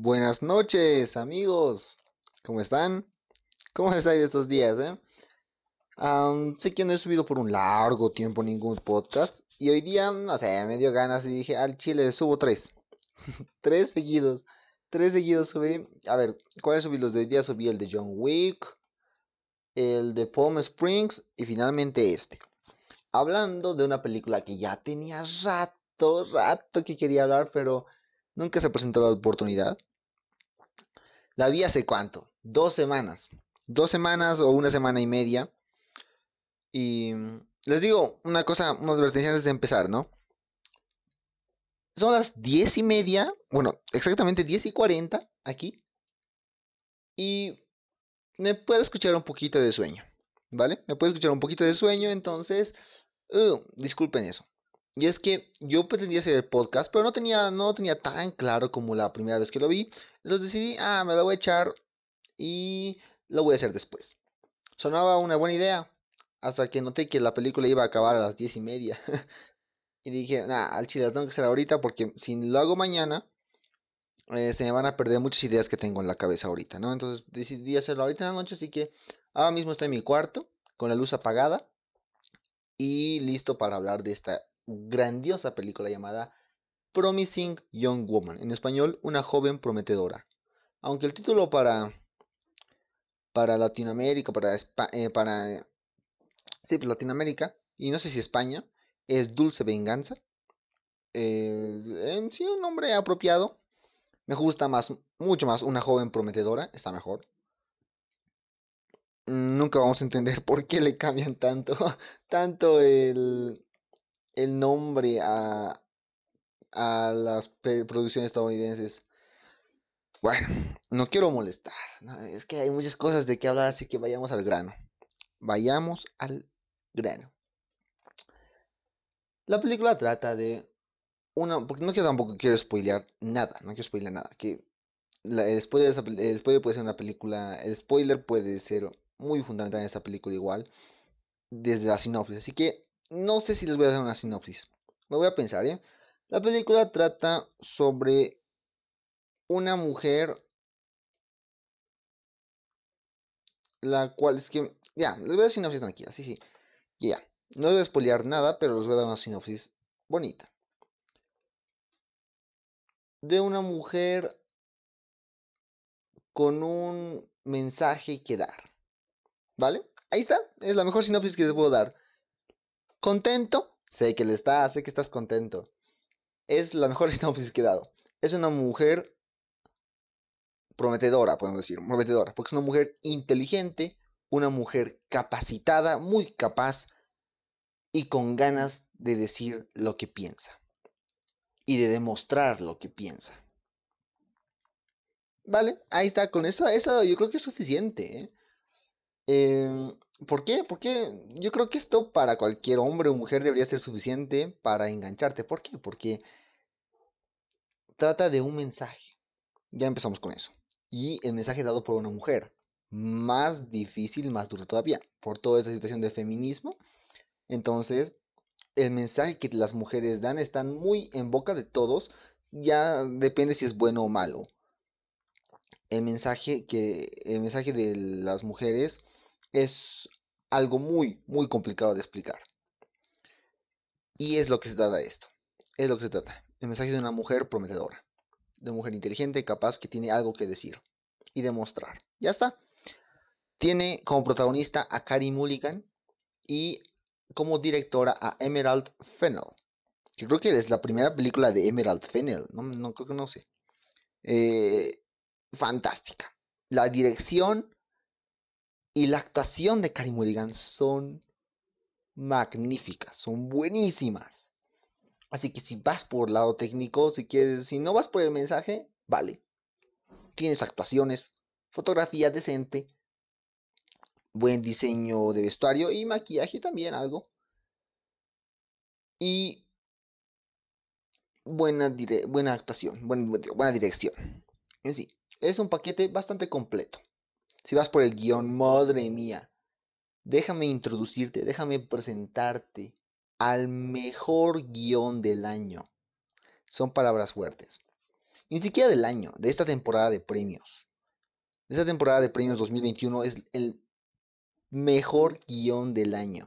Buenas noches, amigos. ¿Cómo están? ¿Cómo estáis estos días, eh? sé que no he subido por un largo tiempo ningún podcast. Y hoy día, no sé, me dio ganas y dije, al chile subo tres. tres seguidos. Tres seguidos subí. A ver, ¿cuáles subí los de hoy día? Subí el de John Wick, el de Palm Springs y finalmente este. Hablando de una película que ya tenía rato, rato que quería hablar, pero Nunca se presentó la oportunidad. La vi hace cuánto? Dos semanas. Dos semanas o una semana y media. Y les digo una cosa, una advertencia antes de empezar, ¿no? Son las diez y media, bueno, exactamente diez y cuarenta aquí. Y me puedo escuchar un poquito de sueño, ¿vale? Me puedo escuchar un poquito de sueño, entonces, uh, disculpen eso. Y es que yo pretendía hacer el podcast, pero no tenía, no tenía tan claro como la primera vez que lo vi. Entonces decidí, ah, me lo voy a echar y lo voy a hacer después. Sonaba una buena idea, hasta que noté que la película iba a acabar a las diez y media. y dije, nah, al chile lo tengo que hacer ahorita porque si lo hago mañana, eh, se me van a perder muchas ideas que tengo en la cabeza ahorita, ¿no? Entonces decidí hacerlo ahorita en la noche, así que ahora mismo estoy en mi cuarto, con la luz apagada y listo para hablar de esta grandiosa película llamada Promising Young Woman, en español Una joven prometedora. Aunque el título para para Latinoamérica, para eh, para sí, pues, Latinoamérica y no sé si España es Dulce Venganza. Eh, sí, un nombre apropiado. Me gusta más, mucho más una joven prometedora, está mejor. Nunca vamos a entender por qué le cambian tanto, tanto el, el nombre a, a las producciones estadounidenses. Bueno, no quiero molestar. es que hay muchas cosas de qué hablar, así que vayamos al grano. Vayamos al grano. La película trata de una. Porque no quiero tampoco quiero spoilear nada. No quiero spoilear nada. Que el, spoiler, el spoiler puede ser una película. El spoiler puede ser muy fundamental en esa película igual. Desde la sinopsis. Así que no sé si les voy a hacer una sinopsis. Me voy a pensar, ¿eh? La película trata sobre una mujer. La cual es que. Ya, les voy a dar sinopsis tranquila, sí, sí. Ya. No les voy a spoilear nada, pero les voy a dar una sinopsis bonita. De una mujer con un mensaje que dar. ¿Vale? Ahí está. Es la mejor sinopsis que les puedo dar. ¿Contento? Sé que le estás, sé que estás contento. Es la mejor sinopsis que he dado. Es una mujer prometedora, podemos decir, prometedora, porque es una mujer inteligente, una mujer capacitada, muy capaz y con ganas de decir lo que piensa y de demostrar lo que piensa. Vale, ahí está, con eso, eso yo creo que es suficiente. ¿eh? Eh, ¿Por qué? Porque yo creo que esto para cualquier hombre o mujer debería ser suficiente para engancharte. ¿Por qué? Porque trata de un mensaje. Ya empezamos con eso. Y el mensaje dado por una mujer. Más difícil, más duro todavía. Por toda esa situación de feminismo. Entonces, el mensaje que las mujeres dan están muy en boca de todos. Ya depende si es bueno o malo. El mensaje que. El mensaje de las mujeres es algo muy, muy complicado de explicar. Y es lo que se trata de esto. Es lo que se trata. El mensaje de una mujer prometedora. De mujer inteligente, capaz, que tiene algo que decir. Y demostrar. Ya está. Tiene como protagonista a Carrie Mulligan. Y como directora a Emerald Fennell. Yo creo que es la primera película de Emerald Fennell. No, no creo que no sé. Eh, fantástica. La dirección y la actuación de Karim Mulligan son magníficas, son buenísimas. Así que si vas por el lado técnico, si quieres, si no vas por el mensaje, vale. Tienes actuaciones, fotografía decente, buen diseño de vestuario y maquillaje también algo. Y buena, buena actuación, buena dirección. En sí, es un paquete bastante completo. Si vas por el guion, madre mía, déjame introducirte, déjame presentarte al mejor guion del año. Son palabras fuertes. ni siquiera del año, de esta temporada de premios. De esta temporada de premios 2021 es el mejor guion del año.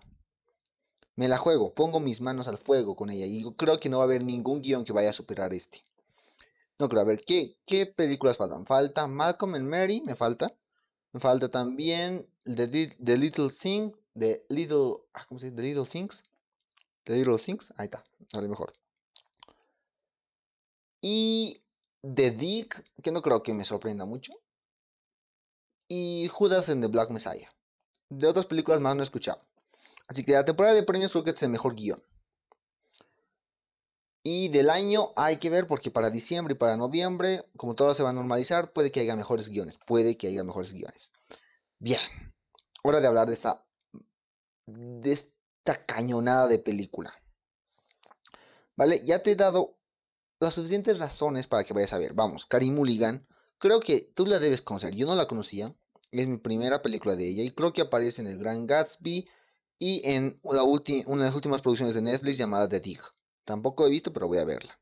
Me la juego, pongo mis manos al fuego con ella y creo que no va a haber ningún guion que vaya a superar este. No creo, a ver, ¿qué, qué películas faltan? Falta Malcolm and Mary, me falta. Falta también The, The Little Thing, The Little, ah, ¿cómo se? The Little Things. The Little Things, ahí está, a lo mejor. Y The Dick, que no creo que me sorprenda mucho. Y Judas en The Black Messiah. De otras películas más no he escuchado. Así que la temporada de premios creo que es el mejor guion. Y del año hay que ver porque para diciembre y para noviembre, como todo se va a normalizar, puede que haya mejores guiones. Puede que haya mejores guiones. Bien. Hora de hablar de esta, de esta cañonada de película. ¿Vale? Ya te he dado las suficientes razones para que vayas a ver. Vamos, Carrie Mulligan. Creo que tú la debes conocer. Yo no la conocía. Es mi primera película de ella. Y creo que aparece en El Gran Gatsby. Y en una de las últimas producciones de Netflix llamada The Dig. Tampoco he visto, pero voy a verla.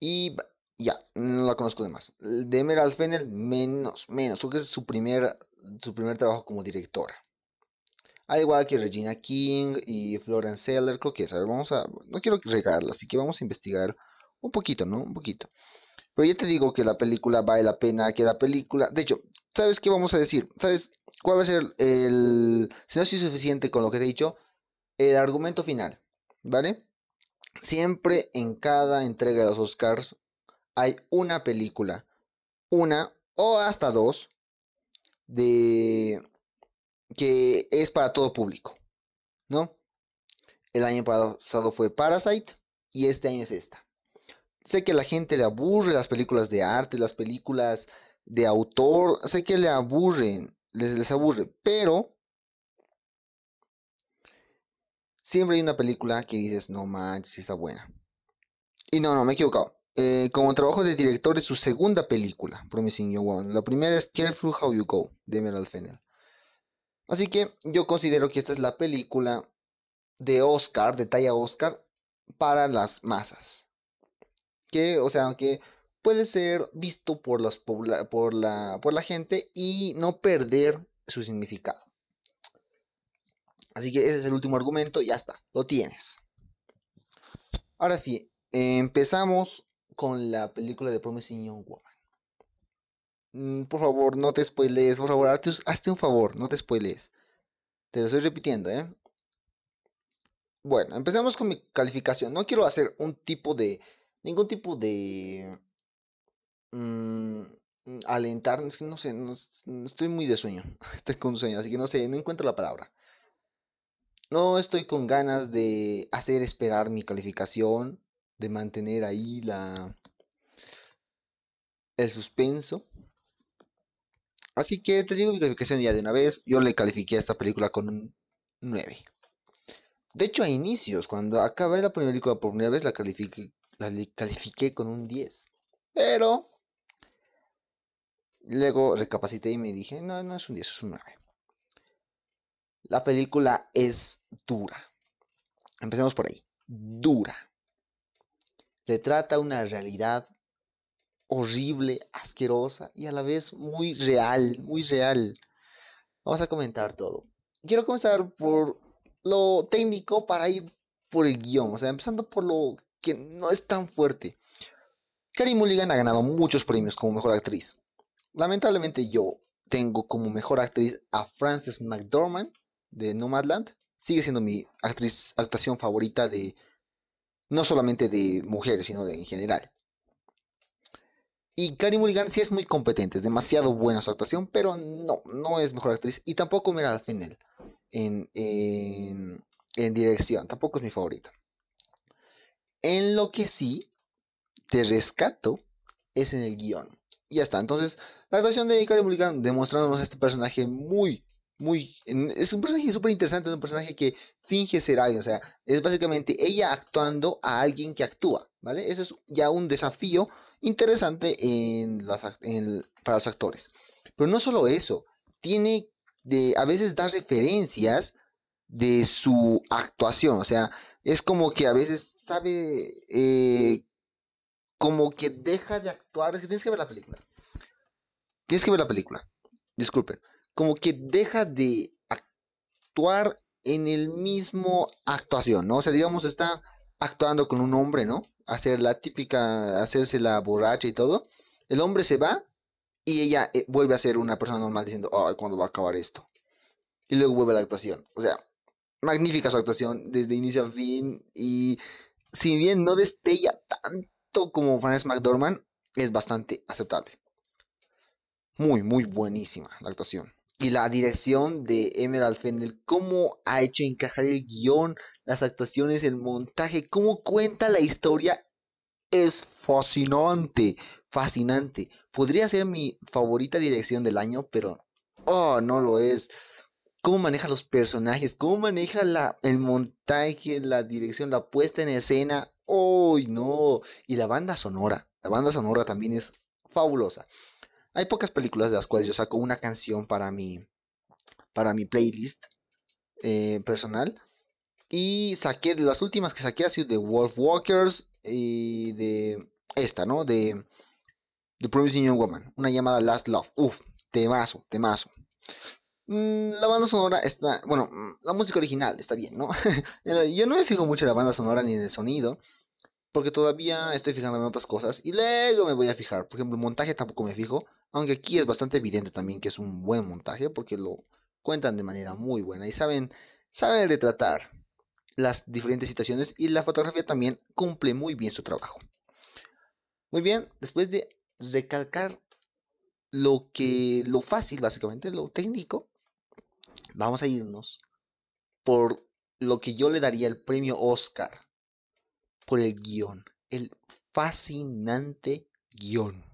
Y ya, no la conozco de más. De Emerald Fennel, menos, menos. Creo que es su primer, su primer trabajo como directora. Al igual que Regina King y Florence Seller, creo que es. A ver, vamos a. No quiero regarla, así que vamos a investigar un poquito, ¿no? Un poquito. Pero ya te digo que la película vale la pena, que la película. De hecho, ¿sabes qué vamos a decir? ¿Sabes cuál va a ser el. Si no es suficiente con lo que te he dicho, el argumento final, ¿vale? Siempre en cada entrega de los Oscars hay una película, una o hasta dos, de que es para todo público, ¿no? El año pasado fue Parasite y este año es esta. Sé que a la gente le aburre las películas de arte, las películas de autor, sé que le aburren, les, les aburre, pero siempre hay una película que dices, no manches, está buena. Y no, no, me he equivocado. Eh, como trabajo de director es su segunda película, Promising Young Woman. La primera es Careful How You Go, de Emerald Fennel. Así que yo considero que esta es la película de Oscar, de talla Oscar, para las masas. Que, o sea, que puede ser visto por, los, por, la, por la gente y no perder su significado. Así que ese es el último argumento, ya está, lo tienes. Ahora sí, empezamos con la película de Promising Young Woman. Mm, por favor, no te spoilees, por favor, hazte, un favor, no te spoilees. Te lo estoy repitiendo, ¿eh? Bueno, empezamos con mi calificación. No quiero hacer un tipo de. ningún tipo de. Mmm, alentar. Es que no sé, no, estoy muy de sueño. Estoy con sueño, así que no sé, no encuentro la palabra. No estoy con ganas de hacer esperar mi calificación, de mantener ahí la el suspenso. Así que te digo mi calificación ya de una vez. Yo le califiqué a esta película con un 9. De hecho, a inicios, cuando acabé la primera película por primera vez, la califiqué, la califiqué con un 10. Pero luego recapacité y me dije, no, no es un 10, es un 9. La película es dura. Empecemos por ahí. Dura. trata una realidad horrible, asquerosa y a la vez muy real, muy real. Vamos a comentar todo. Quiero comenzar por lo técnico para ir por el guion, o sea, empezando por lo que no es tan fuerte. Carrie Mulligan ha ganado muchos premios como mejor actriz. Lamentablemente yo tengo como mejor actriz a Frances McDormand de Nomadland. Sigue siendo mi actriz, actuación favorita de no solamente de mujeres, sino de en general. Y Carrie Mulligan sí es muy competente, es demasiado buena su actuación, pero no, no es mejor actriz. Y tampoco Meryl Fennel en, en, en dirección, tampoco es mi favorita. En lo que sí te rescato es en el guion. Y ya está. Entonces, la actuación de Carrie Mulligan demostrándonos este personaje muy, muy... Es un personaje súper interesante, es un personaje que finge ser alguien, o sea, es básicamente ella actuando a alguien que actúa, ¿vale? Eso es ya un desafío interesante en para los actores. Pero no solo eso, tiene de, a veces da referencias de su actuación, o sea, es como que a veces sabe, eh, como que deja de actuar. Es que tienes que ver la película. Tienes que ver la película. Disculpen. Como que deja de actuar en el mismo actuación, ¿no? O sea, digamos, está actuando con un hombre, ¿no? Hacer la típica, hacerse la borracha y todo. El hombre se va y ella eh, vuelve a ser una persona normal diciendo, ay, ¿cuándo va a acabar esto? Y luego vuelve a la actuación. O sea, magnífica su actuación desde inicio a fin. Y si bien no destella tanto como Frances McDormand, es bastante aceptable. Muy, muy buenísima la actuación. Y la dirección de Emerald Fennel, cómo ha hecho encajar el guion, las actuaciones, el montaje, cómo cuenta la historia, es fascinante, fascinante. Podría ser mi favorita dirección del año, pero oh, no lo es. Cómo maneja los personajes, cómo maneja la, el montaje, la dirección, la puesta en escena. ¡Oh, no! Y la banda sonora. La banda sonora también es fabulosa. Hay pocas películas de las cuales yo saco una canción para mi, para mi playlist eh, personal. Y saqué, las últimas que saqué ha sido de Wolf Walkers y de esta, ¿no? De The Promising Young Woman, una llamada Last Love. Uf, temazo, temazo. Mm, la banda sonora está, bueno, mm, la música original está bien, ¿no? yo no me fijo mucho en la banda sonora ni en el sonido porque todavía estoy fijándome en otras cosas y luego me voy a fijar. Por ejemplo, el montaje tampoco me fijo, aunque aquí es bastante evidente también que es un buen montaje porque lo cuentan de manera muy buena y saben, saben retratar las diferentes situaciones y la fotografía también cumple muy bien su trabajo. Muy bien, después de recalcar lo que lo fácil básicamente, lo técnico, vamos a irnos por lo que yo le daría el premio Oscar por el guion, el fascinante guion.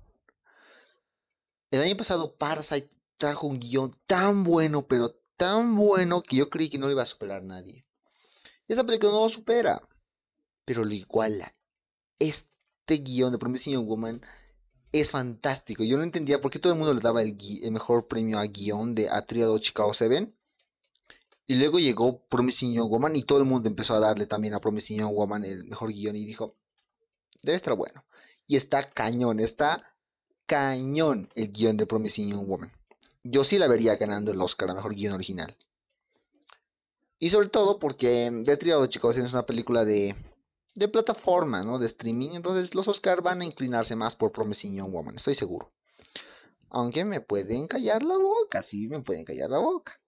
El año pasado Parasite trajo un guion tan bueno, pero tan bueno que yo creí que no lo iba a superar nadie. Esta película no lo supera, pero lo iguala. Este guion de Promising Young Woman es fantástico. Yo no entendía por qué todo el mundo le daba el, mejor premio a guion de Atriado Chicago 7 y luego llegó Promising Young Woman y todo el mundo empezó a darle también a Promising Young Woman el mejor guion y dijo, debe estar bueno. Y está cañón, está cañón el guion de Promising Young Woman. Yo sí la vería ganando el Oscar a mejor guion original. Y sobre todo porque The Triado de Chicos es una película de, de plataforma, ¿no? De streaming. Entonces los Oscars van a inclinarse más por Promising Young Woman, estoy seguro. Aunque me pueden callar la boca, sí, me pueden callar la boca.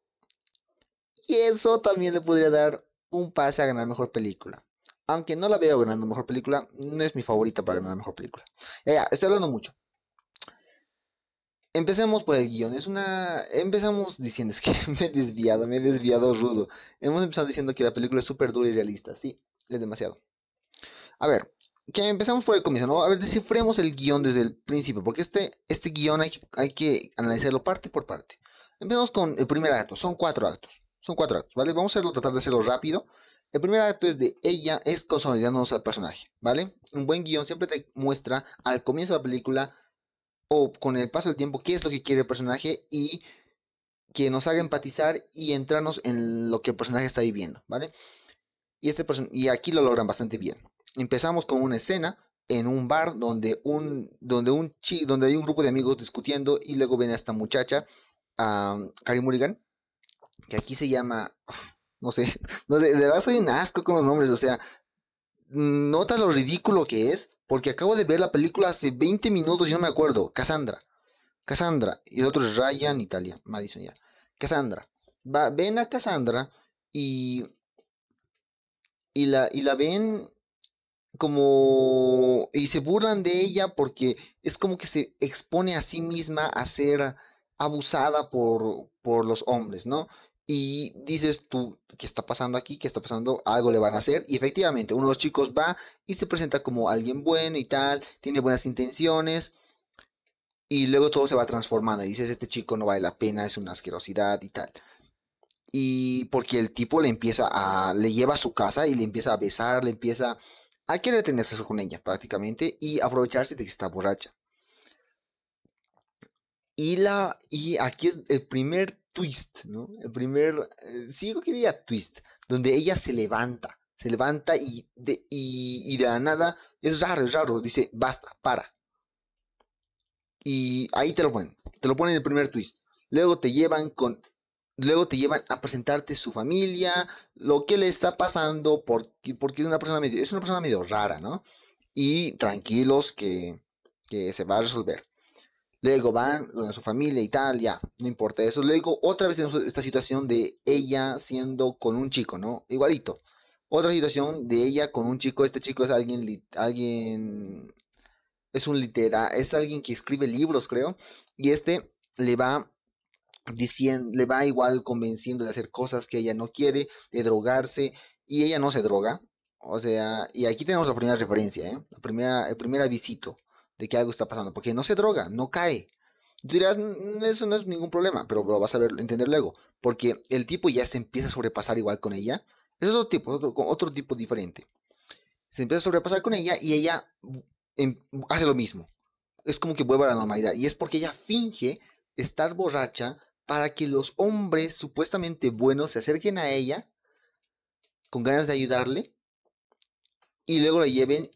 Y eso también le podría dar un pase a ganar mejor película. Aunque no la veo ganando mejor película, no es mi favorita para ganar mejor película. Ya, estoy hablando mucho. Empecemos por el guion. Es una. Empezamos diciendo, es que me he desviado, me he desviado rudo. Hemos empezado diciendo que la película es súper dura y realista. Sí, es demasiado. A ver, que empezamos por el comienzo, ¿no? A ver, descifremos el guion desde el principio, porque este, este guion hay, hay que analizarlo parte por parte. Empezamos con el primer acto, son cuatro actos. Son cuatro actos, ¿vale? Vamos a hacerlo, tratar de hacerlo rápido. El primer acto es de ella es consolidándonos al personaje, ¿vale? Un buen guion siempre te muestra al comienzo de la película con el paso del tiempo qué es lo que quiere el personaje y que nos haga empatizar y entrarnos en lo que el personaje está viviendo, ¿vale? Y, este aquí lo logran bastante bien. Empezamos con una escena en un bar donde un donde un chi, donde hay un grupo de amigos discutiendo y luego viene esta muchacha, um, Carrie Mulligan, que aquí se llama, no sé, no sé, de verdad soy un asco con los nombres, o sea, notas lo ridículo que es, porque acabo de ver la película hace 20 minutos y no me acuerdo, Cassandra, Cassandra, y el otro es Ryan, Italia, Madison ya, Cassandra, Va, ven a Cassandra y, y, la, y la ven como y se burlan de ella porque es como que se expone a sí misma a ser abusada por, por los hombres, ¿no? Y dices tú, ¿qué está pasando aquí? ¿Qué está pasando? Algo le van a hacer. Y efectivamente, uno de los chicos va y se presenta como alguien bueno y tal, tiene buenas intenciones. Y luego todo se va transformando. Y dices, este chico no vale la pena, es una asquerosidad y tal. Y porque el tipo le empieza a, le lleva a su casa y le empieza a besar, le empieza a querer tener sexo con ella prácticamente y aprovecharse de que está borracha. Y, la, y aquí es el primer twist, ¿no? El primer, eh, sí, yo quería twist, donde ella se levanta Se levanta y de, y, de la nada, es raro, es raro, dice, basta, para. Y ahí te lo ponen, te lo ponen en el primer twist. Luego te llevan con luego te llevan a presentarte su familia, lo que le está pasando, porque, porque es una persona medio, es una persona medio rara, ¿no? Y tranquilos que, que se va a resolver. Luego van con su familia y tal, ya, no importa eso. Luego otra vez tenemos esta situación de ella siendo con un chico, ¿no? Igualito. Otra situación de ella con un chico. Este chico es alguien, alguien, es un litera, es alguien que escribe libros, creo. Y este le va diciendo, le va igual convenciendo de hacer cosas que ella no quiere, de drogarse. Y ella no se droga. O sea, y aquí tenemos la primera referencia, ¿eh? La primera, el primer avisito de que algo está pasando, porque no se droga, no cae. Tú dirás, eso no es ningún problema, pero lo vas a ver, entender luego, porque el tipo ya se empieza a sobrepasar igual con ella. es otro tipo, otro, otro tipo diferente. Se empieza a sobrepasar con ella y ella em, hace lo mismo. Es como que vuelve a la normalidad. Y es porque ella finge estar borracha para que los hombres supuestamente buenos se acerquen a ella con ganas de ayudarle y luego la lleven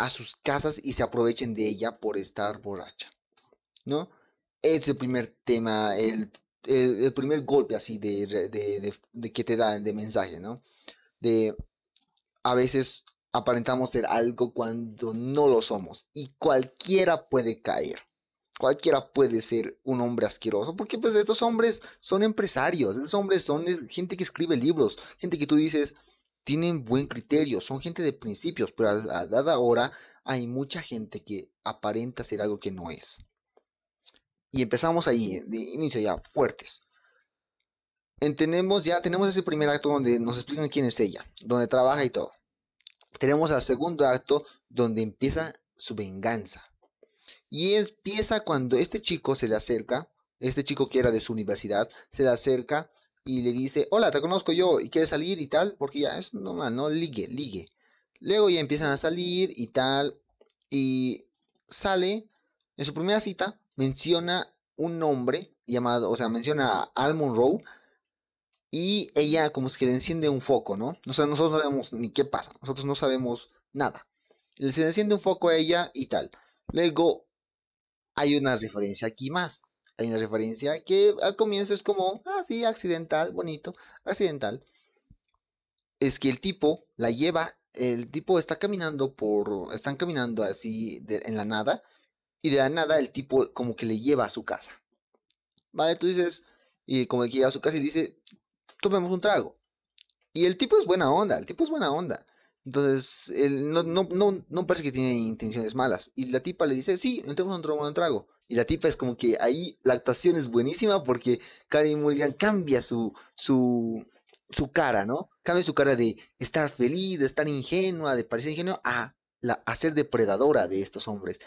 a sus casas y se aprovechen de ella por estar borracha, ¿no? Es el primer tema, el, el, primer golpe así de, de, de, que te da de mensaje, ¿no? De a veces aparentamos ser algo cuando no lo somos y cualquiera puede caer. Cualquiera puede ser un hombre asqueroso, porque pues estos hombres son empresarios, estos hombres son gente que escribe libros, gente que tú dices, tienen buen criterio, son gente de principios, pero a, dada hora hay mucha gente que aparenta ser algo que no es. Y empezamos ahí, de inicio ya, fuertes. Entendemos ya, tenemos ese primer acto donde nos explican quién es ella, donde trabaja y todo. Tenemos el segundo acto donde empieza su venganza. Y empieza cuando este chico se le acerca, este chico que era de su universidad, se le acerca y le dice, hola, te conozco yo y quieres salir y tal, porque ya es normal, ¿no? Ligue, ligue. Luego ya empiezan a salir y tal, y sale, en su primera cita, menciona un nombre llamado, o sea, menciona a Al Monroe, y ella como es que le enciende un foco, ¿no? O sea, nosotros no sabemos ni qué pasa, nosotros no sabemos nada. Le enciende un foco a ella y tal. Luego hay una referencia aquí más hay una referencia que al comienzo es como, ah, sí, accidental, bonito, accidental. Es que el tipo la lleva, el tipo está caminando por, están caminando así en la nada, y de la nada el tipo como que le lleva a su casa. Vale, tú dices, y como que lleva a su casa y dice, tomemos un trago. Y el tipo es buena onda, el tipo es buena onda. Entonces, él no, no, no, no parece que tiene intenciones malas. Y la tipa le dice, sí, entremos un trago. Y la tipa es como que ahí la actuación es buenísima porque Karen Mulligan cambia su, su, su cara, ¿no? Cambia su cara de estar feliz, de estar ingenua, de parecer ingenua, a, la, ser depredadora de estos hombres.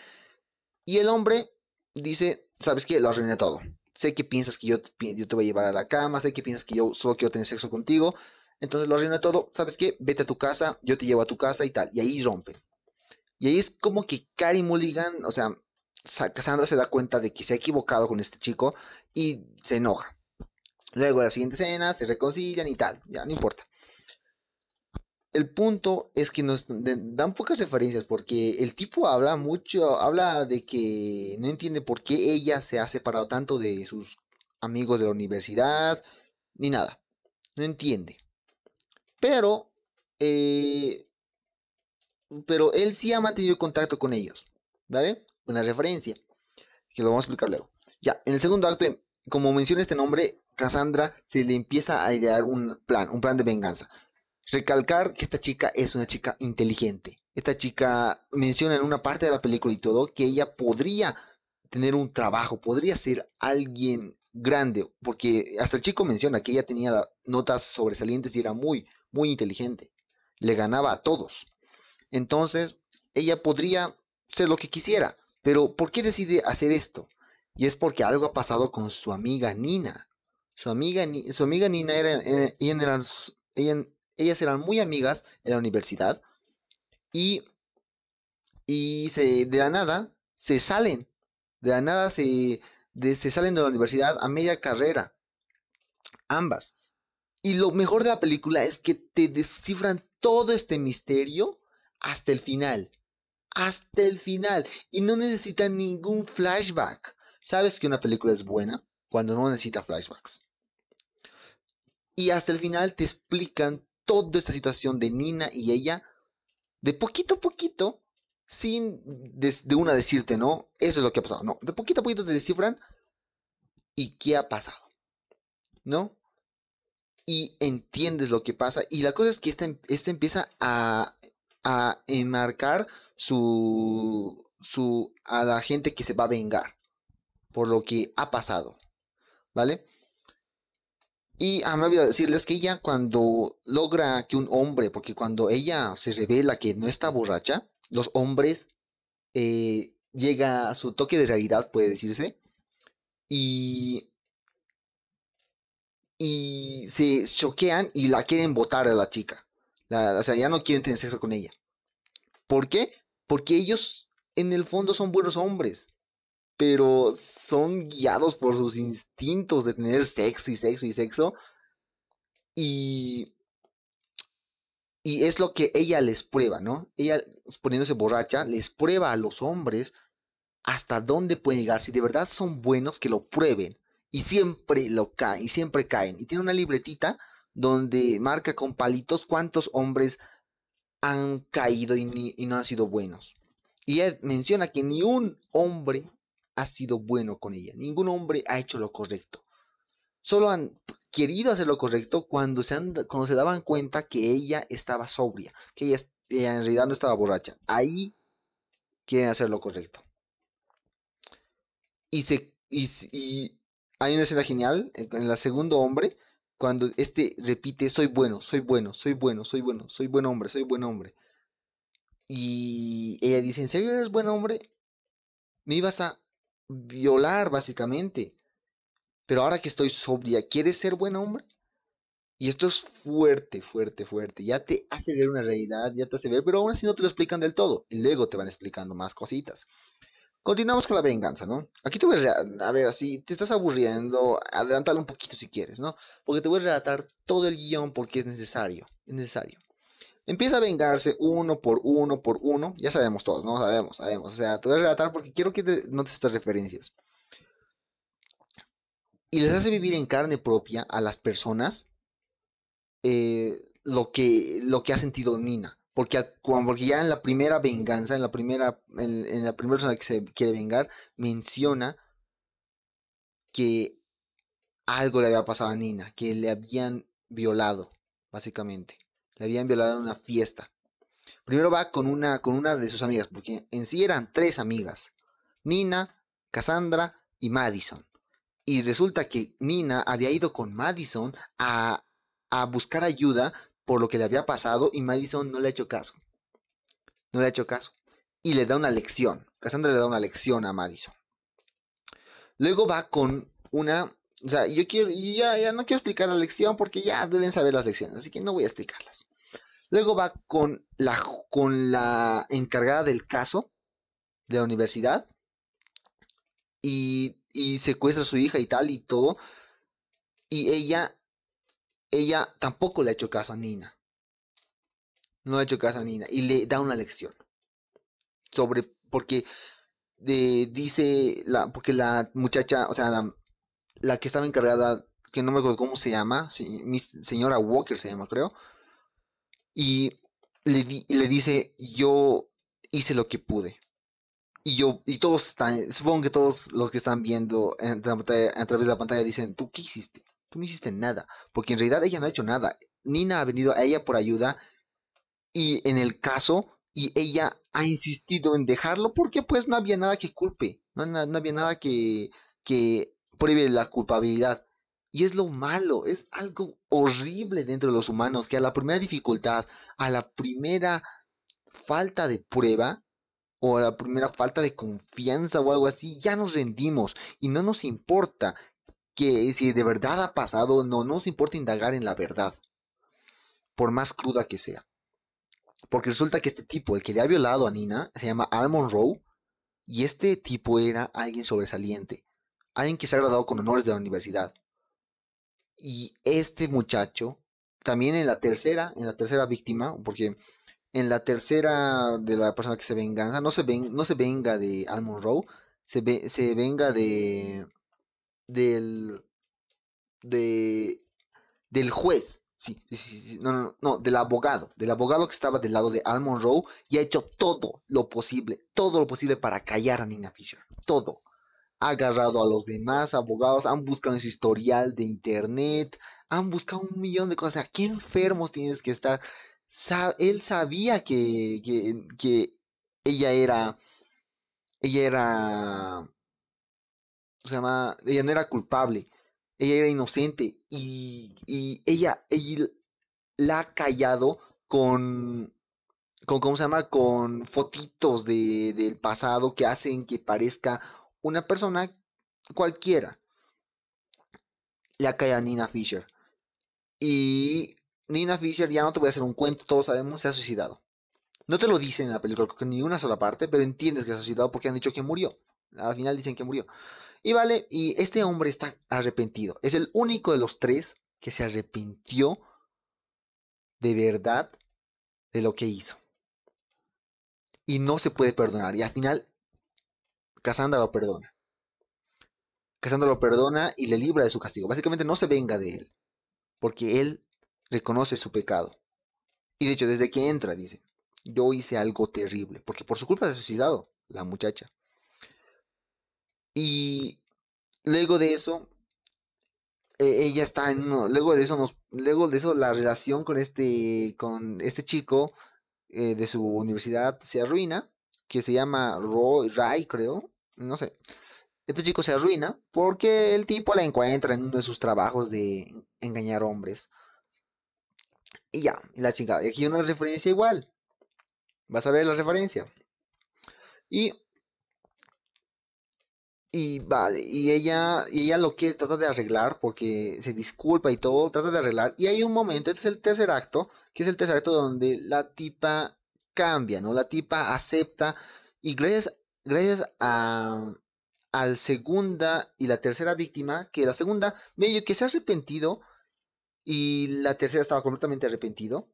Y el hombre dice, ¿sabes qué? Lo arruiné todo. Sé que piensas que yo, yo te voy a llevar a la cama, sé que piensas que yo solo quiero tener sexo contigo. Entonces lo arruiné todo. ¿Sabes qué? Vete a tu casa, yo te llevo a tu casa y tal. Y ahí rompen. Y ahí es como que Karen Mulligan, o sea, Cassandra se da cuenta de que se ha equivocado con este chico y se enoja. Luego de la siguiente escena se reconcilian y tal, ya no importa. El punto es que nos dan pocas referencias porque el tipo habla mucho, habla de que no entiende por qué ella se ha separado tanto de sus amigos de la universidad, ni nada. No entiende. Pero, eh, pero él sí ha mantenido contacto con ellos, ¿vale? Una referencia, que lo vamos a explicar luego. Ya, en el segundo acto, como menciona este nombre, Cassandra se le empieza a idear un plan, un plan de venganza. Recalcar que esta chica es una chica inteligente. Esta chica menciona en una parte de la película y todo que ella podría tener un trabajo, podría ser alguien grande, porque hasta el chico menciona que ella tenía notas sobresalientes y era muy, muy inteligente. Le ganaba a todos. Entonces, ella podría ser lo que quisiera. Pero, ¿por qué decide hacer esto? Y es porque algo ha pasado con su amiga Nina. Su amiga, su amiga Nina era, eh, ellas eran muy amigas en la universidad y, y se, de la nada se salen, de la nada se, se salen de la universidad a media carrera, ambas. Y lo mejor de la película es que te descifran todo este misterio hasta el final. Hasta el final. Y no necesitan ningún flashback. ¿Sabes que una película es buena? Cuando no necesita flashbacks. Y hasta el final te explican toda esta situación de Nina y ella. De poquito a poquito. Sin de, de una decirte, no, eso es lo que ha pasado. No, de poquito a poquito te descifran. ¿Y qué ha pasado? ¿No? y entiendes lo que pasa. Y la cosa es que esta, esta empieza a, a enmarcar su, su, a la gente que se va a vengar por lo que ha pasado. ¿Vale? Y a ah, me decirles que ella cuando logra que un hombre, porque cuando ella se revela que no está borracha, los hombres eh, llega a su toque de realidad, puede decirse, y y se choquean y la quieren votar a la chica. O sea, ya no quieren tener sexo con ella. ¿Por qué? Porque ellos en el fondo son buenos hombres, pero son guiados por sus instintos de tener sexo y sexo y sexo. Y, y es lo que ella les prueba, ¿no? Ella poniéndose borracha, les prueba a los hombres hasta dónde pueden llegar. Si de verdad son buenos, que lo prueben y siempre lo caen, y siempre caen. Y tiene una libretita donde marca con palitos cuántos hombres han caído y, y no han sido buenos. Y ella menciona que ni un hombre ha sido bueno con ella, ningún hombre ha hecho lo correcto. Solo han querido hacer lo correcto cuando se, cuando se daban cuenta que ella estaba sobria, que ella, en realidad no estaba borracha. Ahí quieren hacer lo correcto. Y, se, y, hay una escena genial en la segundo hombre, cuando este repite, soy bueno, soy bueno, soy bueno, soy bueno, soy buen hombre, soy buen hombre. Y ella dice, ¿en serio eres buen hombre? Me ibas a violar, básicamente. Pero ahora que estoy sobria, ¿quieres ser buen hombre? Y esto es fuerte, fuerte, fuerte. Ya te hace ver una realidad, ya te hace ver, pero aún así no te lo explican del todo. Y luego te van explicando más cositas. Continuamos con la venganza, ¿no? Aquí te voy a, a ver, así te estás aburriendo, adelántalo un poquito si quieres, ¿no? Porque te voy a relatar todo el guion porque es necesario, es necesario. Empieza a vengarse uno por uno por uno, ya sabemos todos, ¿no? Sabemos, sabemos. O sea, te voy a relatar porque quiero que te notes estas referencias. Y les hace vivir en carne propia a las personas eh, lo, que, lo que ha sentido Nina. Porque, porque ya en la primera venganza, en la primera, en, la primera persona que se quiere vengar, menciona que algo le había pasado a Nina, que le habían violado, básicamente. Le habían violado en una fiesta. Primero va con una, con una de sus amigas, porque en sí eran tres amigas. Nina, Cassandra y Madison. Y resulta que Nina había ido con Madison a, a buscar ayuda por lo que le había pasado y Madison no le ha hecho caso. No le ha hecho caso. Y le da una lección. Cassandra le da una lección a Madison. Luego va con una... O sea, yo quiero, ya, ya no quiero explicar la lección porque ya deben saber las lecciones, así que no voy a explicarlas. Luego va con la, con la encargada del caso de la universidad y, y secuestra a su hija y tal y todo. Y ella ella tampoco le ha hecho caso a Nina. No ha hecho caso a Nina. Y le da una lección. Sobre, porque dice, la, porque la muchacha, o sea, la, que estaba encargada, que no me acuerdo cómo se llama, mi señora Walker se llama, creo. Y le, le dice, yo hice lo que pude. Y yo, y todos están, supongo que todos los que están viendo a través de la pantalla dicen, ¿tú qué hiciste? Tú no hiciste nada, porque en realidad ella no ha hecho nada. Nina ha venido a ella por ayuda y en el caso, y ella ha insistido en dejarlo porque pues no había nada que culpe, no, no había nada que, que pruebe la culpabilidad. Y es lo malo, es algo horrible dentro de los humanos, que a la primera dificultad, a la primera falta de prueba, o a la primera falta de confianza o algo así, ya nos rendimos y no nos importa que si de verdad ha pasado, no nos importa indagar en la verdad, por más cruda que sea. Porque resulta que este tipo, el que le ha violado a Nina, se llama Almond Rowe, y este tipo era alguien sobresaliente, alguien que se ha graduado con honores de la universidad. Y este muchacho, también en la tercera, en la tercera víctima, porque en la tercera de la persona que se venga, no se, venga de Almond Row, se, se venga de del de del juez Sí, no, no, no, del abogado, del abogado que estaba del lado de Almond Rowe y ha hecho todo lo posible, todo lo posible para callar a Nina Fisher, todo. Ha agarrado a los demás abogados, han buscado en su historial de internet, han buscado un millón de cosas. ¿Qué enfermos tienes que estar? él sabía que, que, que ella era, ella era, se llama, ella no era culpable ella era inocente y, ella, ella la ha callado con, con, ¿cómo se llama? Con fotitos de, del pasado que hacen que parezca una persona cualquiera. La calla Nina Fisher. Y Nina Fisher, ya no te voy a hacer un cuento, todos sabemos, se ha suicidado. No te lo dicen en la película, ni una sola parte, pero entiendes que se ha suicidado porque han dicho que murió. Al final dicen que murió. Y vale, y este hombre está arrepentido. Es el único de los tres que se arrepintió de verdad de lo que hizo. Y no se puede perdonar. Y al final, Cassandra lo perdona. Cassandra lo perdona y le libra de su castigo. Básicamente no se venga de él. Porque él reconoce su pecado. Y de hecho, desde que entra, dice, yo hice algo terrible. Porque por su culpa se ha suicidado la muchacha. Y luego de eso, e, ella está en luego de eso nos, luego de eso la relación con este, con este chico eh, de su universidad se arruina, que se llama Roy, Ray, creo, no sé. Este chico se arruina porque el tipo la encuentra en uno de sus trabajos de engañar hombres. Y ya, y la chingada. Y aquí una referencia igual. Vas a ver la referencia. Y y vale, y ella, y ella lo quiere, trata de arreglar porque se disculpa y todo, trata de arreglar. Y hay un momento, este es el tercer acto, que es el tercer acto donde la tipa cambia, ¿no? La tipa acepta y gracias, gracias a al segunda y la tercera víctima, que la segunda medio que se ha arrepentido y la tercera estaba completamente arrepentido.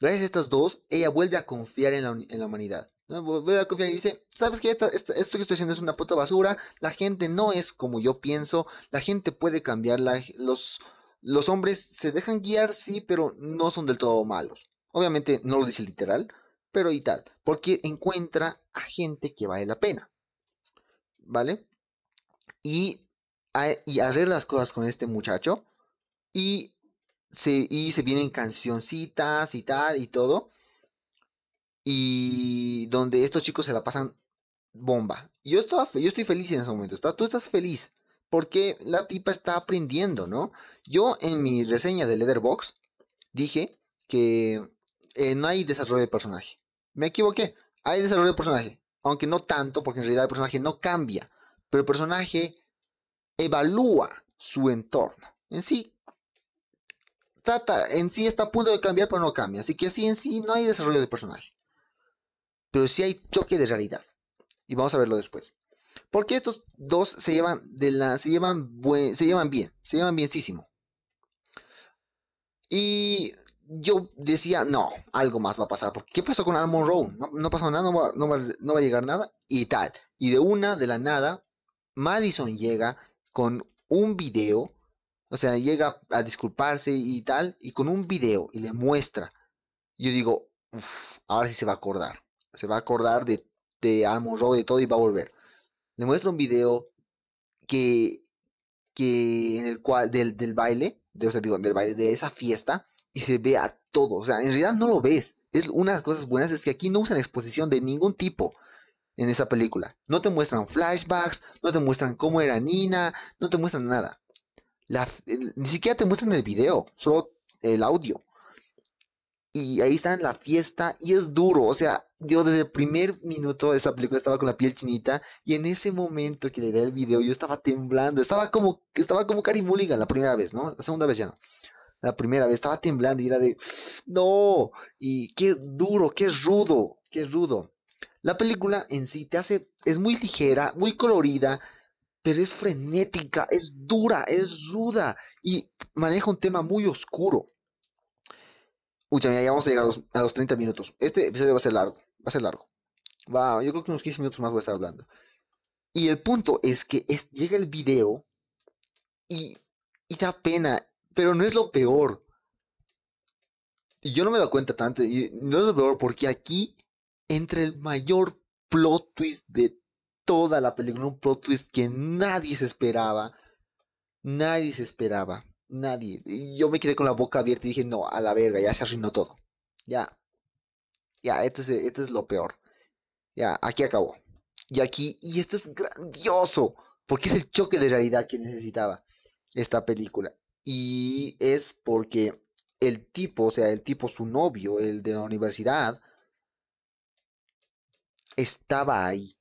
Gracias a estas dos, ella vuelve a confiar en la, en la humanidad. Voy a confiar y dice, ¿sabes qué? Esto, que estoy haciendo es una puta basura. La gente no es como yo pienso. La gente puede cambiar. los, los hombres se dejan guiar, sí, pero no son del todo malos. Obviamente no lo dice literal, pero y tal. Porque encuentra a gente que vale la pena. ¿Vale? Y, y arregla las cosas con este muchacho. Y se, y se vienen cancioncitas y tal y todo y donde estos chicos se la pasan bomba. Yo, estaba, yo estoy feliz en ese momento. Tú estás feliz porque la tipa está aprendiendo, ¿no? Yo en mi reseña de Leatherbox dije que eh, no hay desarrollo de personaje. Me equivoqué. Hay desarrollo de personaje. Aunque no tanto, porque en realidad el personaje no cambia. Pero el personaje evalúa su entorno. En sí, trata, en sí está a punto de cambiar, pero no cambia. Así que así en sí no hay desarrollo de personaje pero sí hay choque de realidad. Y vamos a verlo después. Porque estos dos se llevan de la se llevan se llevan bien, se llevan bienísimo. Y yo decía, no, algo más va a pasar. Porque, ¿Qué pasó con Almond Rowe? No, no pasó nada, no va, no, va, a llegar nada. Y tal. Y de una, de la nada, Madison llega con un video. O sea, llega a disculparse y tal. Y con un video. Y le muestra. Yo digo, ahora sí se va a acordar se va a acordar de, de Almond y todo y va a volver. Le muestra un video que, que en el cual, del, del baile, de, o sea, digo, del baile, de esa fiesta, y se ve a todo. O sea, en realidad no lo ves. Es una de las cosas buenas es que aquí no usan exposición de ningún tipo en esa película. No te muestran flashbacks, no te muestran cómo era Nina, no te muestran nada. La, ni siquiera te muestran el video, solo el audio. Y ahí está en la fiesta y es duro. O sea, yo desde el primer minuto de esa película estaba con la piel chinita y en ese momento que le di el video yo estaba temblando. Estaba como, estaba como Cari Mulligan la primera vez, ¿no? La segunda vez ya no. La primera vez estaba temblando y era de, no, y qué duro, qué rudo, qué rudo. La película en sí te hace, es muy ligera, muy colorida, pero es frenética, es dura, es ruda y maneja un tema muy oscuro. Uy, ya vamos a llegar a los, 30 minutos. Este episodio va a ser largo, va a ser largo. Yo creo que unos 15 minutos más voy a estar hablando. Y el punto es que llega el video y, y da pena, pero no es lo peor. Y yo no me doy cuenta tanto, y no es lo peor porque aquí entra el mayor plot twist de toda la película, un plot twist que nadie se esperaba. Nadie se esperaba. Nadie. Yo me quedé con la boca abierta y dije, no, a la verga, ya se arruinó todo. Ya. Ya, esto es, esto es lo peor. Ya, aquí acabó. Y aquí, y esto es grandioso, porque es el choque de realidad que necesitaba esta película. Y es porque el tipo, o sea, el tipo, su novio, el de la universidad, estaba ahí.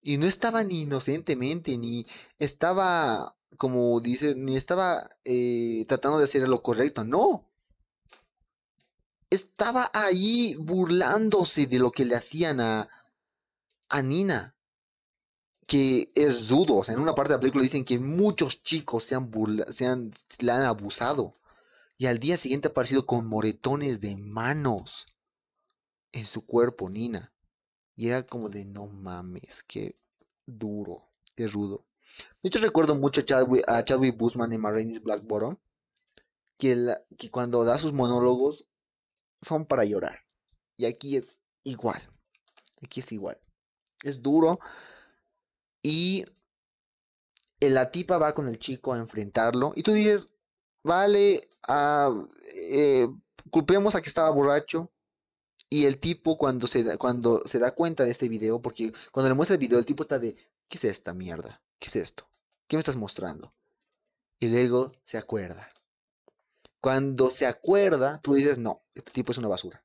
Y no estaba ni inocentemente, ni estaba, como dice, ni estaba eh, tratando de hacer lo correcto, no. Estaba ahí burlándose de lo que le hacían a, a Nina. Que es rudo. O sea, en una parte de la película dicen que muchos chicos se han, se han, le han abusado. Y al día siguiente ha aparecido con moretones de manos en su cuerpo, Nina. Y era como de no mames, qué duro, qué rudo. Hecho, recuerdo mucho a Chadwick, a Chadwick Boseman en Marines Black Bottom. Que, que cuando da sus monólogos son para llorar. Y aquí es igual. Aquí es igual. Es duro. Y la tipa va con el chico a enfrentarlo. Y tú dices, vale, uh, eh, culpemos a que estaba borracho. Y el tipo cuando se, da, cuando se da cuenta de este video, porque cuando le muestra el video, el tipo está de, ¿qué es esta mierda? ¿Qué es esto? ¿Qué me estás mostrando? Y luego se acuerda. Cuando se acuerda, tú dices, no, este tipo es una basura.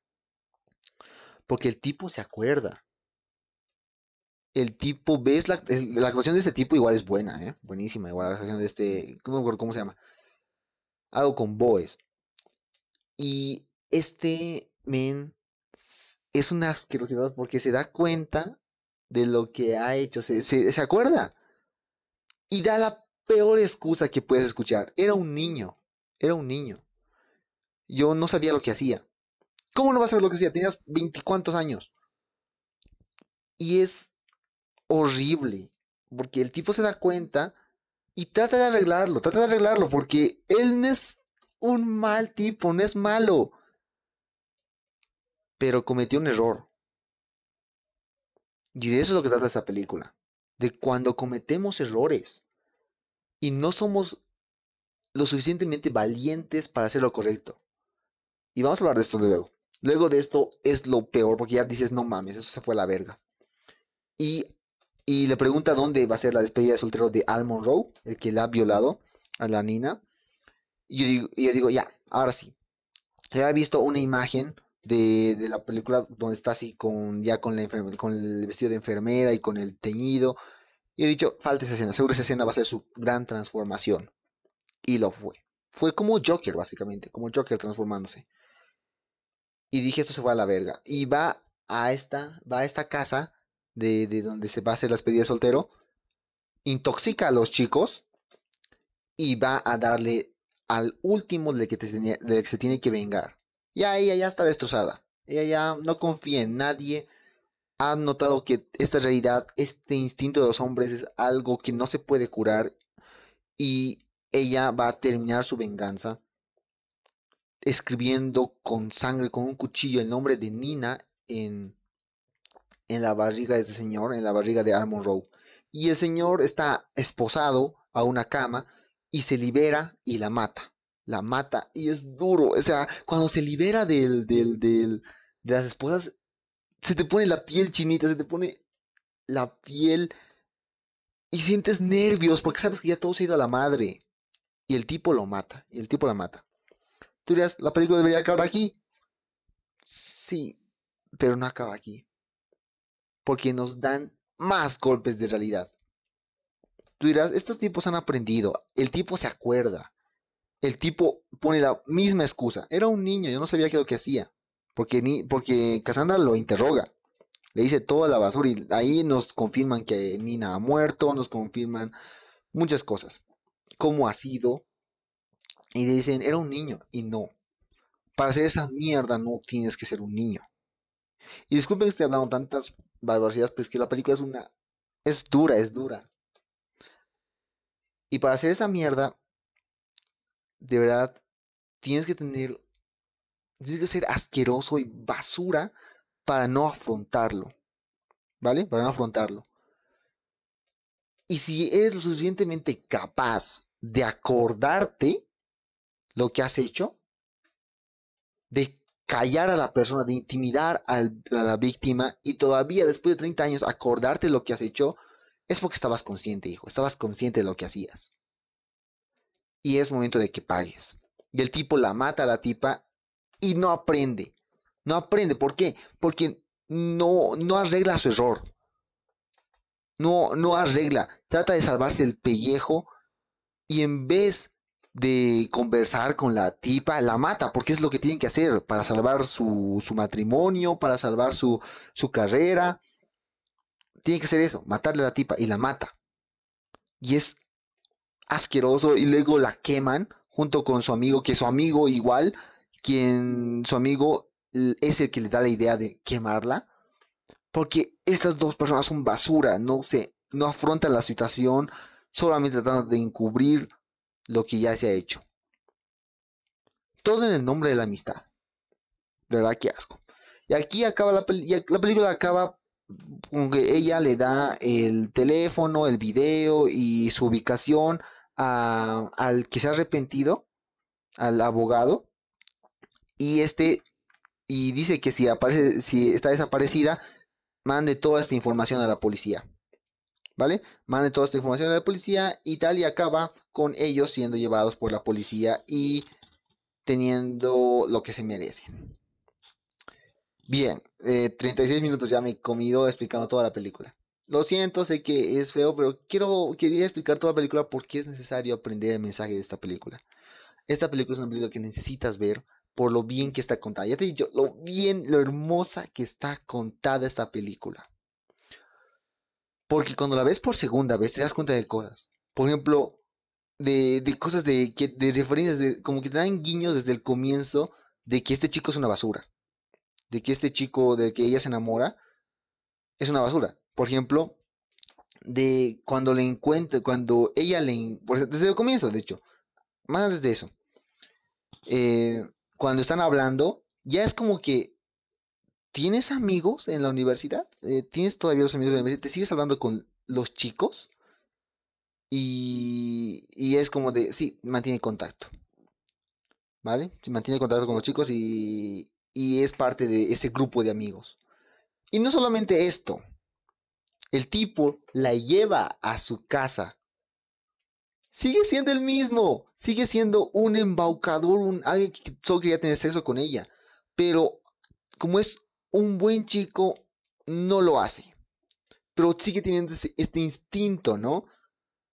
Porque el tipo se acuerda. El tipo, ves la, la actuación de este tipo igual es buena, ¿eh? Buenísima, igual la actuación de este, no me acuerdo cómo se llama. Algo con Boes. Y este men es una asquerosidad porque se da cuenta de lo que ha hecho, se, se, acuerda. Y da la peor excusa que puedes escuchar. Era un niño, era un niño. Yo no sabía lo que hacía. ¿Cómo no vas a saber lo que hacía? Tenías veinticuantos años. Y es horrible, porque el tipo se da cuenta y trata de arreglarlo, trata de arreglarlo, porque él no es un mal tipo, no es malo pero cometió un error. Y de eso es lo que trata esta película. De cuando cometemos errores y no somos lo suficientemente valientes para hacer lo correcto. Y vamos a hablar de esto luego. Luego de esto es lo peor, porque ya dices, no mames, eso se fue a la verga. Y, y le pregunta dónde va a ser la despedida de soltero de Al Monroe, el que la ha violado a la Nina. Y yo digo, ya, ahora sí. Ya he visto una imagen de, de, la película donde está así con ya con, la con el vestido de enfermera y con el teñido. Y he dicho, falta esa escena, seguro esa escena va a ser su gran transformación. Y lo fue. Fue como Joker, básicamente, como Joker transformándose. Y dije, esto se fue a la verga. Y va a esta, va a esta casa de, de donde se va a hacer la despedida de soltero. Intoxica a los chicos. Y va a darle al último de que, de que se tiene que vengar. Ya ella ya está destrozada. Ella ya no confía en nadie. Ha notado que esta realidad, este instinto de los hombres es algo que no se puede curar. Y ella va a terminar su venganza escribiendo con sangre, con un cuchillo, el nombre de Nina en, en la barriga de ese señor, en la barriga de Al Monroe. Y el señor está esposado a una cama y se libera y la mata la mata y es duro. O sea, cuando se libera del, del, del, de las esposas, se te pone la piel chinita, se te pone la piel y sientes nervios porque sabes que ya todo se ha ido a la madre. Y el tipo lo mata, y el tipo la mata. Tú dirías, la película debería acabar aquí. Sí, pero no acaba aquí. Porque nos dan más golpes de realidad. Tú dirás, estos tipos han aprendido. El tipo se acuerda el tipo pone la misma excusa. Era un niño, yo no sabía qué es lo que hacía. Porque, ni, porque Cassandra lo interroga. Le dice toda la basura y ahí nos confirman que Nina ha muerto, nos confirman muchas cosas. Cómo ha sido. Y le dicen, era un niño. Y no. Para hacer esa mierda no tienes que ser un niño. Y disculpen que esté hablando tantas barbaridades, pero es que la película es una... Es dura, es dura. Y para hacer esa mierda, de verdad, tienes que tener... Tienes que ser asqueroso y basura para no afrontarlo. ¿Vale? Para no afrontarlo. Y si eres lo suficientemente capaz de acordarte lo que has hecho, de callar a la persona, de intimidar a la víctima y todavía después de 30 años acordarte lo que has hecho, es porque estabas consciente, hijo, estabas consciente de lo que hacías. Y es momento de que pagues. Y el tipo la mata a la tipa y no aprende. No aprende. ¿Por qué? Porque no, no arregla su error. No, no arregla. Trata de salvarse el pellejo y en vez de conversar con la tipa, la mata, porque es lo que tienen que hacer para salvar su, su matrimonio, para salvar su, su carrera. Tiene que hacer eso, matarle a la tipa y la mata. Y es asqueroso y luego la queman junto con su amigo, que su amigo igual, quien su amigo es el que le da la idea de quemarla. Porque estas dos personas son basura, no se, no afrontan la situación, solamente tratando de encubrir lo que ya se ha hecho. Todo en el nombre de la amistad. Verdad, qué asco. Y aquí acaba la, la película acaba que ella le da el teléfono, el video y su ubicación al que se ha arrepentido, al abogado. Y este y dice que si aparece, si está desaparecida, mande toda esta información a la policía. ¿vale? Mande toda esta información a la policía y tal y acaba con ellos siendo llevados por la policía y teniendo lo que se merecen. Bien, 36 eh, minutos ya me he comido explicando toda la película. Lo siento, sé que es feo, pero quiero, quería explicar toda la película porque es necesario aprender el mensaje de esta película. Esta película es una película que necesitas ver por lo bien que está contada. Ya te he dicho, lo bien, lo hermosa que está contada esta película. Porque cuando la ves por segunda vez te das cuenta de cosas. Por ejemplo, de, de cosas de, de referencias, de, como que te dan guiños desde el comienzo de que este chico es una basura. De que este chico del que ella se enamora es una basura. Por ejemplo, de cuando le encuentra, cuando ella le... Desde el comienzo, de hecho. Más antes de eso. Eh, cuando están hablando, ya es como que ¿tienes amigos en la universidad? Eh, ¿Tienes todavía los amigos de la universidad? ¿Te sigues hablando con los chicos? Y, y es como de, sí, mantiene contacto. ¿Vale? mantiene contacto con los chicos y, y es parte de ese grupo de amigos. Y no solamente esto, el tipo la lleva a su casa. Sigue siendo el mismo, sigue siendo un embaucador, un, alguien que solo quería tener sexo con ella. Pero como es un buen chico no lo hace. Pero sigue teniendo este instinto, ¿no?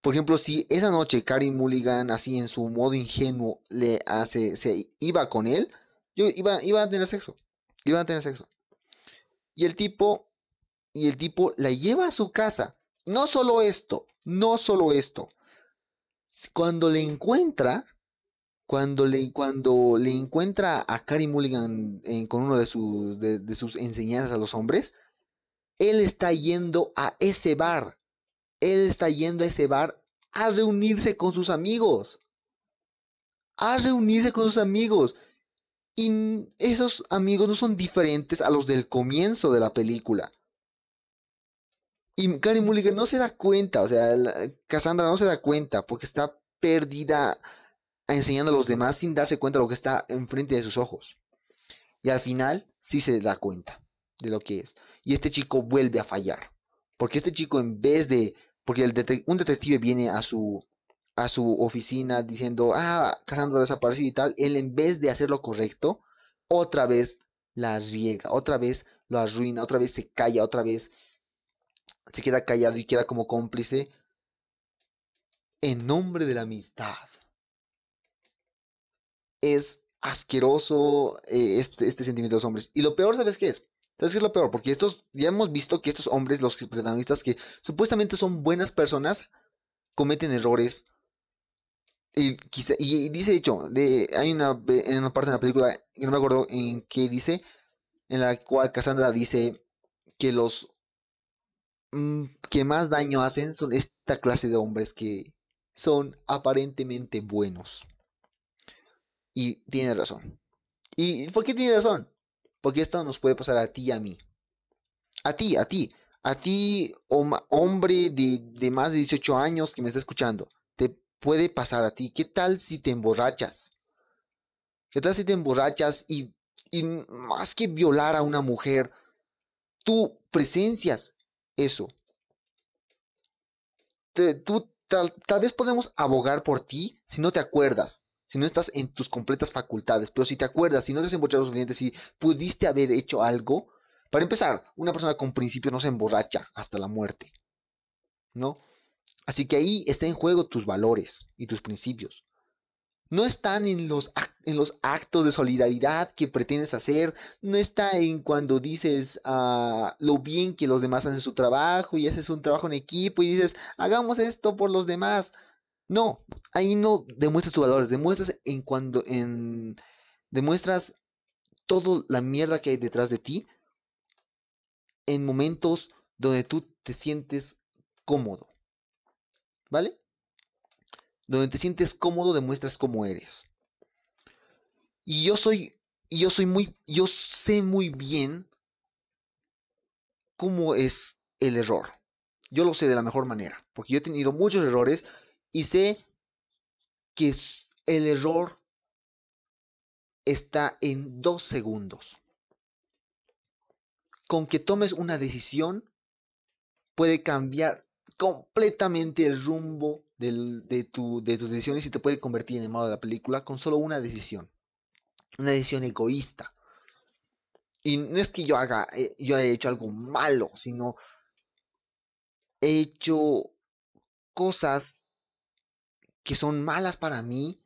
Por ejemplo, si esa noche Karim Mulligan, así en su modo ingenuo, le hace, se iba con él, iba, a tener sexo. Iba a tener sexo. Y el tipo, y el tipo la lleva a su casa. No solo esto, no solo esto. Cuando le encuentra, cuando le, cuando le encuentra a Carrie Mulligan con uno de sus, de, sus enseñanzas a los hombres, él está yendo a ese bar. Él está yendo a ese bar a reunirse con sus amigos. A reunirse con sus amigos. Y esos amigos no son diferentes a los del comienzo de la película. Y Carrie Mulligan no se da cuenta, o sea, Cassandra no se da cuenta porque está perdida enseñando a los demás sin darse cuenta de lo que está enfrente de sus ojos. Y al final sí se da cuenta de lo que es. Y este chico vuelve a fallar. Porque este chico en vez de... Porque el un detective viene a su, a su oficina diciendo, ah, Cassandra desaparecido y tal. Él en vez de hacer lo correcto, otra vez la riega, otra vez lo arruina, otra vez se calla, otra vez se queda callado y queda como cómplice en nombre de la amistad es asqueroso eh, este, este sentimiento de los hombres. Y lo peor, ¿sabes qué es? Entonces, ¿qué es lo peor? Porque estos, ya hemos visto que estos hombres, los protagonistas que supuestamente son buenas personas, cometen errores. Y, quizá, y, dice, hecho, de, hay una, en una parte de la película, que no me acuerdo en qué dice, en la cual Cassandra dice que los mm, que más daño hacen son esta clase de hombres que son aparentemente buenos. Y tiene razón. ¿Y por qué tiene razón? Porque esto nos puede pasar a ti y a mí. A ti, a ti. A ti, hombre de, de más de 18 años que me está escuchando. Te puede pasar a ti. ¿Qué tal si te emborrachas? ¿Qué tal si te emborrachas y, y más que violar a una mujer, tú presencias eso? tú, tal, tal vez podemos abogar por ti si no te acuerdas si no estás en tus completas facultades, pero si te acuerdas, si no te has emborrachado suficiente, si pudiste haber hecho algo, para empezar, una persona con principios no se emborracha hasta la muerte, ¿no? Así que ahí está en juego tus valores y tus principios. No están en los, en los actos de solidaridad que pretendes hacer, no está en cuando dices ah, lo bien que los demás hacen su trabajo y haces un trabajo en equipo y dices, hagamos esto por los demás. No, ahí no demuestras tus valores, demuestras en cuando en demuestras toda la mierda que hay detrás de ti en momentos donde tú te sientes cómodo. ¿Vale? Donde te sientes cómodo demuestras cómo eres. Y yo soy yo soy muy yo sé muy bien cómo es el error. Yo lo sé de la mejor manera, porque yo he tenido muchos errores y sé que el error está en dos segundos. Con que tomes una decisión puede cambiar completamente el rumbo de, tu, de tus decisiones y te puede convertir en el malo de la película con solo una decisión. Una decisión egoísta. Y no es que yo haga, eh, yo haya hecho algo malo, sino he hecho cosas que son malas para mí.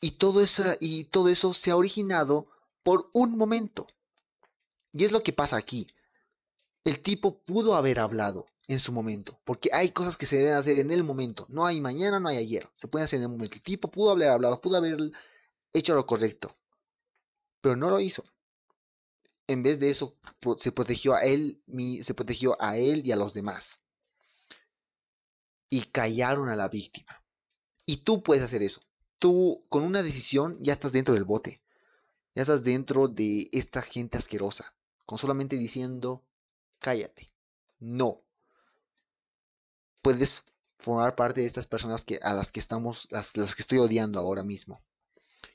Y todo, eso, y todo eso se ha originado por un momento. Y es lo que pasa aquí. El tipo pudo haber hablado en su momento, porque hay cosas que se deben hacer en el momento. No hay mañana, no hay ayer. Se pueden hacer en el momento. El tipo pudo haber hablado, pudo haber hecho lo correcto, pero no lo hizo. En vez de eso, se protegió a él, se protegió a él y a los demás y callaron a la víctima. Y tú puedes hacer eso. Tú con una decisión ya estás dentro del bote. Ya estás dentro de esta gente asquerosa. Con solamente diciendo, cállate. No. Puedes formar parte de estas personas que, a las que estamos, las, las que estoy odiando ahora mismo.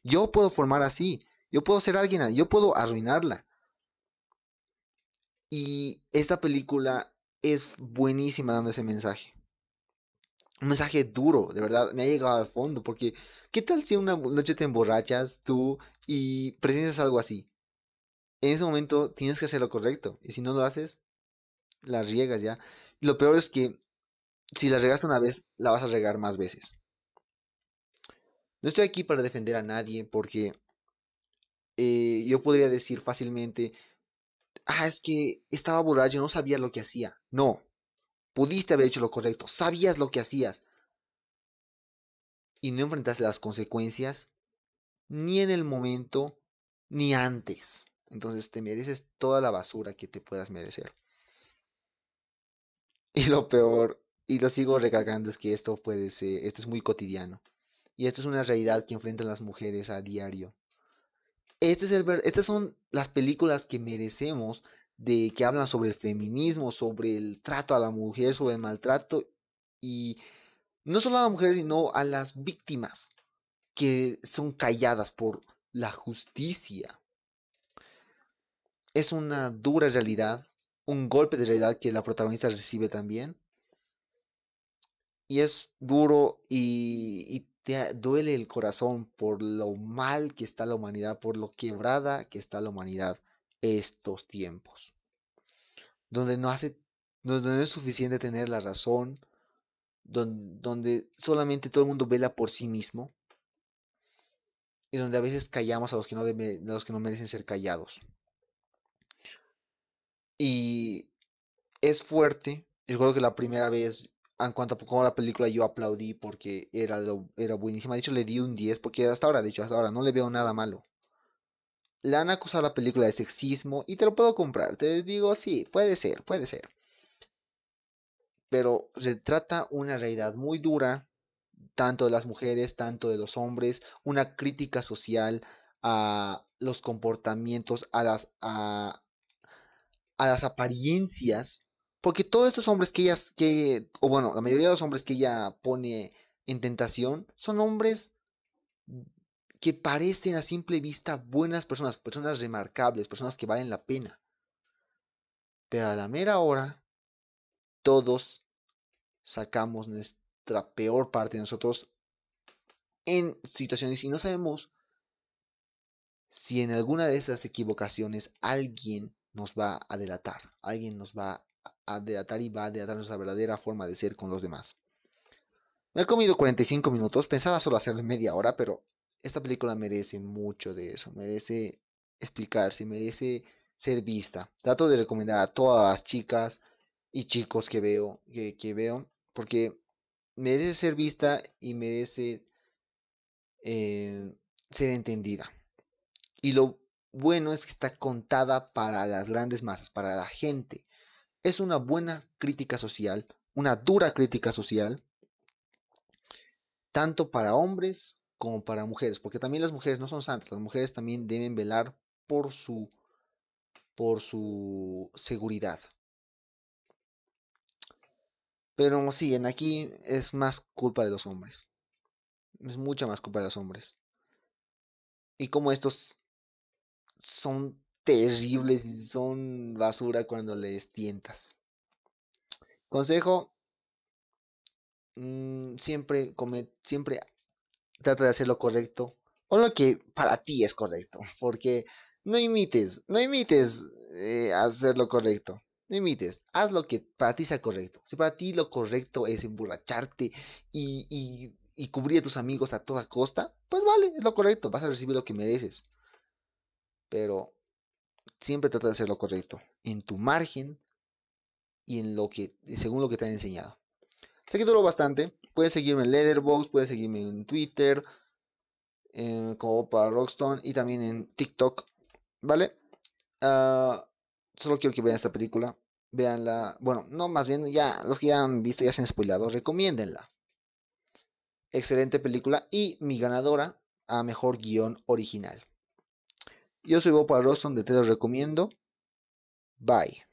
Yo puedo formar así. Yo puedo ser alguien, yo puedo arruinarla. Y esta película es buenísima dando ese mensaje un mensaje duro, de verdad, me ha llegado al fondo, porque ¿qué tal si una noche te emborrachas tú y presencias algo así? En ese momento tienes que hacer lo correcto, y si no lo haces, la riegas ya. Y lo peor es que si la regaste una vez, la vas a regar más veces. No estoy aquí para defender a nadie, porque eh, yo podría decir fácilmente, ah, es que estaba borracho, no sabía lo que hacía. No, Pudiste haber hecho lo correcto, sabías lo que hacías. Y no enfrentaste las consecuencias ni en el momento ni antes. Entonces te mereces toda la basura que te puedas merecer. Y lo peor, y lo sigo recargando, es que esto puede ser, esto es muy cotidiano. Y esto es una realidad que enfrentan las mujeres a diario. Este es el, estas son las películas que merecemos de que hablan sobre el feminismo, sobre el trato a la mujer, sobre el maltrato y no solo a la mujer, sino a las víctimas que son calladas por la justicia. Es una dura realidad, un golpe de realidad que la protagonista recibe también. Y es duro y, te duele el corazón por lo mal que está la humanidad, por lo quebrada que está la humanidad estos tiempos. Donde no hace, donde no es suficiente tener la razón, donde, donde solamente todo el mundo vela por sí mismo. y donde a veces callamos a los que no, debe, los que no merecen ser callados. Y es fuerte. Recuerdo que la primera vez, en cuanto a la película, yo aplaudí porque era, era buenísima. De hecho, le di un 10 porque hasta ahora, de hecho, hasta ahora no le veo nada malo. Le han acusado a la película de sexismo y te lo puedo comprar. Te digo, sí, puede ser, puede ser. Pero retrata una realidad muy dura tanto de las mujeres, tanto de los hombres, una crítica social a los comportamientos, a las, a, las apariencias, porque todos estos hombres que ella, que, o bueno, la mayoría de los hombres que ella pone en tentación, son hombres que parecen a simple vista buenas personas, personas remarcables, personas que valen la pena. Pero a la mera hora, todos sacamos peor parte de nosotros en situaciones y no sabemos si en alguna de esas equivocaciones alguien nos va a delatar, alguien nos va a delatar y va a delatar nuestra verdadera forma de ser con los demás. Me he comido 45 minutos, pensaba solo hacerlo media hora, pero esta película merece mucho de eso, merece explicarse, merece ser vista. Trato de recomendar a todas las chicas y chicos que veo, que, que veo, porque merece ser vista y merece eh, ser entendida. Y lo bueno es que está contada para las grandes masas, para la gente. Es una buena crítica social, una dura crítica social, tanto para hombres como para mujeres, porque también las mujeres no son santas, las mujeres también deben velar por su por su seguridad. Pero sí, en aquí es más culpa de los hombres. Es mucha más culpa de los hombres. Y como estos son terribles y son basura cuando les tientas. Consejo, mm, siempre come, siempre trata de hacer lo correcto o lo que para ti es correcto, porque no imites, no imites eh, hacer lo correcto. No imites, haz lo que para ti sea correcto. Si para ti lo correcto es emborracharte y, y, cubrir a tus amigos a toda costa, pues vale, es lo correcto, vas a recibir lo que mereces. Pero siempre trata de hacer lo correcto, en tu margen y en lo que, según lo que te han enseñado. Sé que duró bastante. Puedes seguirme en Letterboxd, puedes seguirme en Twitter, eh, como para Rockstone y también en TikTok, ¿vale? Ah, solo quiero que vean esta película. Veanla. Bueno, no, más bien ya, los que ya han visto, ya se han spoilado, recomiéndenla. Excelente película y mi ganadora a mejor guion original. Yo soy Bob Roston de Te lo recomiendo. Bye.